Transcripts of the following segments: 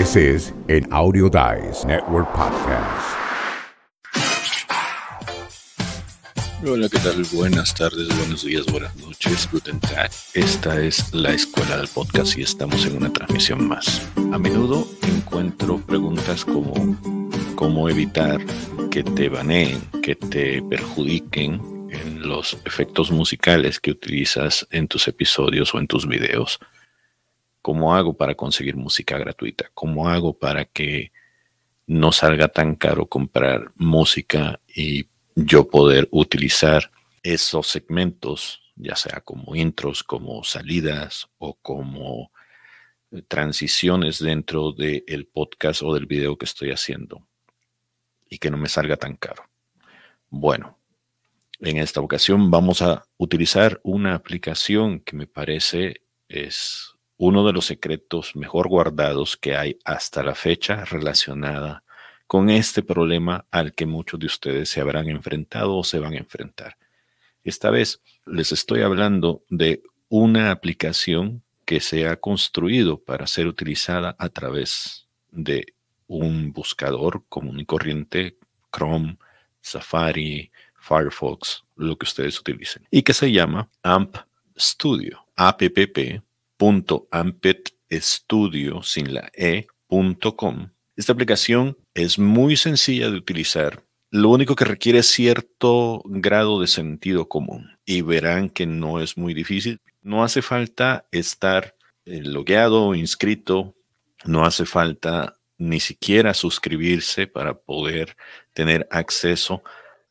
This is an Audio Dice Network podcast. Hola, ¿qué tal? Buenas tardes, buenos días, buenas noches, Guten Tag. Esta es la escuela del podcast y estamos en una transmisión más. A menudo encuentro preguntas como cómo evitar que te baneen, que te perjudiquen en los efectos musicales que utilizas en tus episodios o en tus videos. ¿Cómo hago para conseguir música gratuita? ¿Cómo hago para que no salga tan caro comprar música y yo poder utilizar esos segmentos, ya sea como intros, como salidas o como eh, transiciones dentro del podcast o del video que estoy haciendo y que no me salga tan caro? Bueno, en esta ocasión vamos a utilizar una aplicación que me parece es uno de los secretos mejor guardados que hay hasta la fecha relacionada con este problema al que muchos de ustedes se habrán enfrentado o se van a enfrentar. Esta vez les estoy hablando de una aplicación que se ha construido para ser utilizada a través de un buscador común y corriente, Chrome, Safari, Firefox, lo que ustedes utilicen, y que se llama AMP Studio, app.ampetstudio sin la e.com. Esta aplicación es muy sencilla de utilizar. Lo único que requiere es cierto grado de sentido común y verán que no es muy difícil. No hace falta estar eh, logueado o inscrito, no hace falta ni siquiera suscribirse para poder tener acceso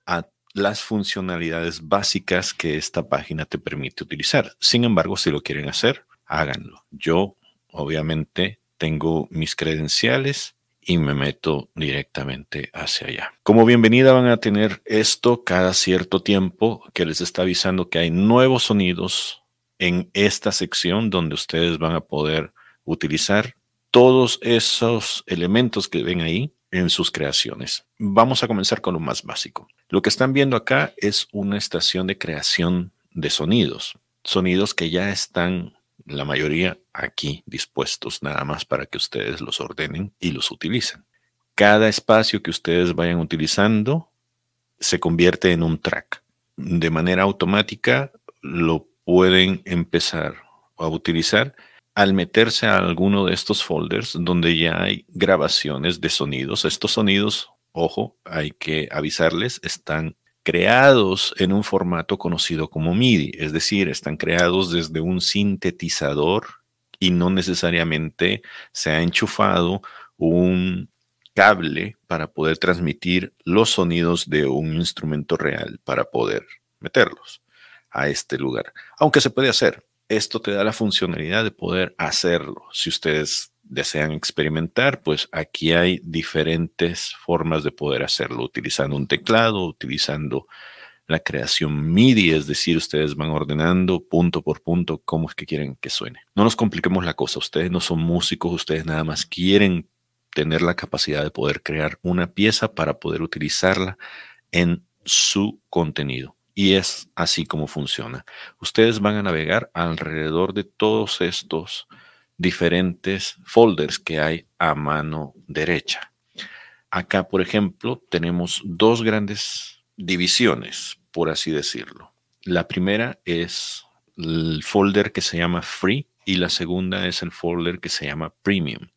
a las funcionalidades básicas que esta página te permite utilizar. Sin embargo, si lo quieren hacer, háganlo. Yo, obviamente, tengo mis credenciales y me meto directamente hacia allá. Como bienvenida van a tener esto cada cierto tiempo que les está avisando que hay nuevos sonidos en esta sección donde ustedes van a poder utilizar todos esos elementos que ven ahí en sus creaciones. Vamos a comenzar con lo más básico. Lo que están viendo acá es una estación de creación de sonidos, sonidos que ya están la mayoría aquí dispuestos nada más para que ustedes los ordenen y los utilicen. Cada espacio que ustedes vayan utilizando se convierte en un track. De manera automática lo pueden empezar a utilizar al meterse a alguno de estos folders donde ya hay grabaciones de sonidos. Estos sonidos, ojo, hay que avisarles, están creados en un formato conocido como MIDI, es decir, están creados desde un sintetizador y no necesariamente se ha enchufado un cable para poder transmitir los sonidos de un instrumento real para poder meterlos a este lugar. Aunque se puede hacer, esto te da la funcionalidad de poder hacerlo. Si ustedes desean experimentar, pues aquí hay diferentes formas de poder hacerlo, utilizando un teclado, utilizando la creación MIDI, es decir, ustedes van ordenando punto por punto cómo es que quieren que suene. No nos compliquemos la cosa, ustedes no son músicos, ustedes nada más quieren tener la capacidad de poder crear una pieza para poder utilizarla en su contenido. Y es así como funciona. Ustedes van a navegar alrededor de todos estos diferentes folders que hay a mano derecha. Acá, por ejemplo, tenemos dos grandes divisiones, por así decirlo. La primera es el folder que se llama Free y la segunda es el folder que se llama Premium.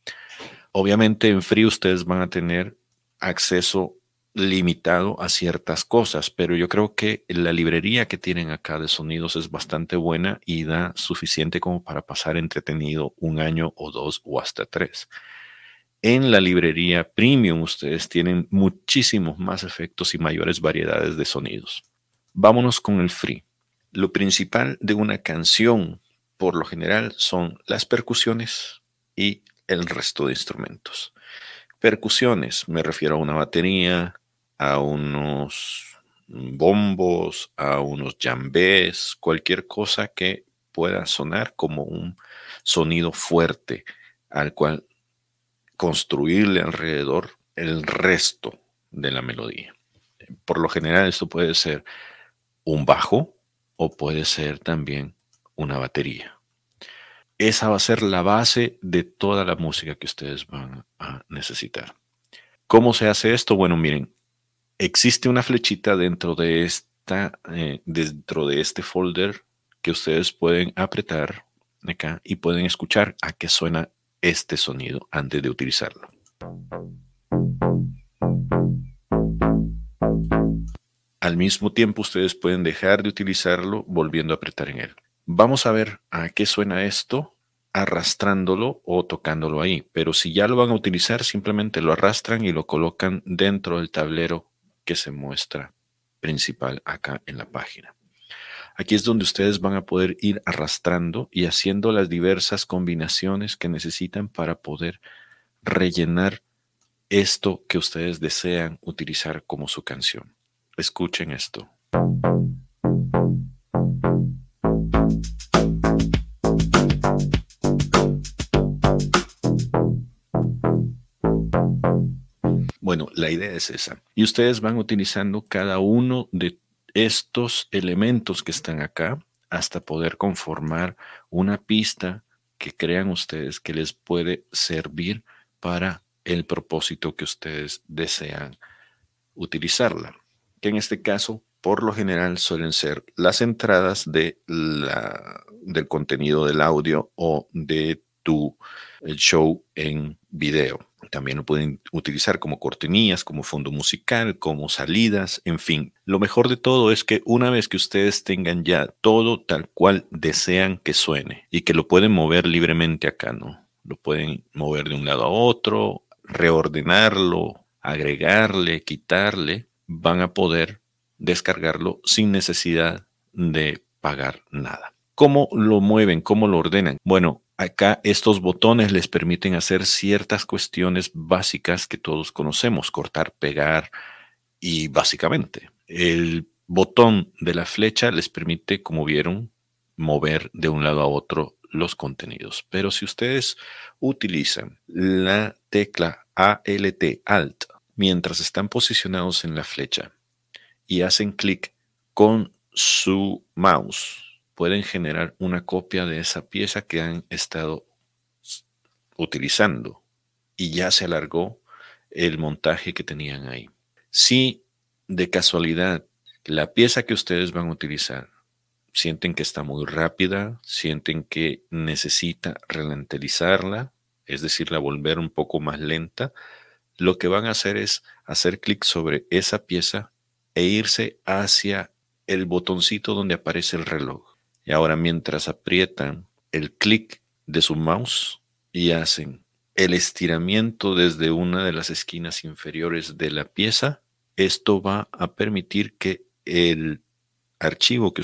Obviamente en Free ustedes van a tener acceso limitado a ciertas cosas, pero yo creo que la librería que tienen acá de sonidos es bastante buena y da suficiente como para pasar entretenido un año o dos o hasta tres. En la librería premium ustedes tienen muchísimos más efectos y mayores variedades de sonidos. Vámonos con el free. Lo principal de una canción, por lo general, son las percusiones y el resto de instrumentos. Percusiones, me refiero a una batería, a unos bombos, a unos jambés, cualquier cosa que pueda sonar como un sonido fuerte al cual construirle alrededor el resto de la melodía. Por lo general esto puede ser un bajo o puede ser también una batería. esa va a ser la base de toda la música que ustedes van a necesitar. ¿Cómo se hace esto? Bueno, miren, existe una flechita dentro de esta, eh, dentro de este folder que ustedes pueden apretar acá y pueden escuchar a qué suena este sonido antes de utilizarlo. Al mismo tiempo ustedes pueden dejar de utilizarlo volviendo a apretar en él. Vamos a ver a qué suena esto arrastrándolo o tocándolo ahí. Pero si ya lo van a utilizar, simplemente lo arrastran y lo colocan dentro del tablero que se muestra principal acá en la página. Aquí es donde ustedes van a poder ir arrastrando y haciendo las diversas combinaciones que necesitan para poder rellenar esto que ustedes desean utilizar como su canción. Escuchen esto. La idea es esa. Y ustedes van utilizando cada uno de estos elementos que están acá hasta poder conformar una pista que crean ustedes que les puede servir para el propósito que ustedes desean utilizarla. Que en este caso, por lo general, suelen ser las entradas de la, del contenido del audio o de tu show en video. También lo pueden utilizar como cortinillas, como fondo musical, como salidas, en fin. Lo mejor de todo es que una vez que ustedes tengan ya todo tal cual desean que suene y que lo pueden mover libremente acá, ¿no? Lo pueden mover de un lado a otro, reordenarlo, agregarle, quitarle, van a poder descargarlo sin necesidad de pagar nada. ¿Cómo lo mueven? ¿Cómo lo ordenan? Bueno, Acá estos botones les permiten hacer ciertas cuestiones básicas que todos conocemos, cortar, pegar y básicamente. El botón de la flecha les permite, como vieron, mover de un lado a otro los contenidos. Pero si ustedes utilizan la tecla ALT Alt mientras están posicionados en la flecha y hacen clic con su mouse pueden generar una copia de esa pieza que han estado utilizando y ya se alargó el montaje que tenían ahí. Si de casualidad la pieza que ustedes van a utilizar sienten que está muy rápida, sienten que necesita ralentizarla, es decir, la volver un poco más lenta, lo que van a hacer es hacer clic sobre esa pieza e irse hacia el botoncito donde aparece el reloj. Y ahora mientras aprietan el clic de su mouse y hacen el estiramiento desde una de las esquinas inferiores de la pieza, esto va a permitir que el archivo que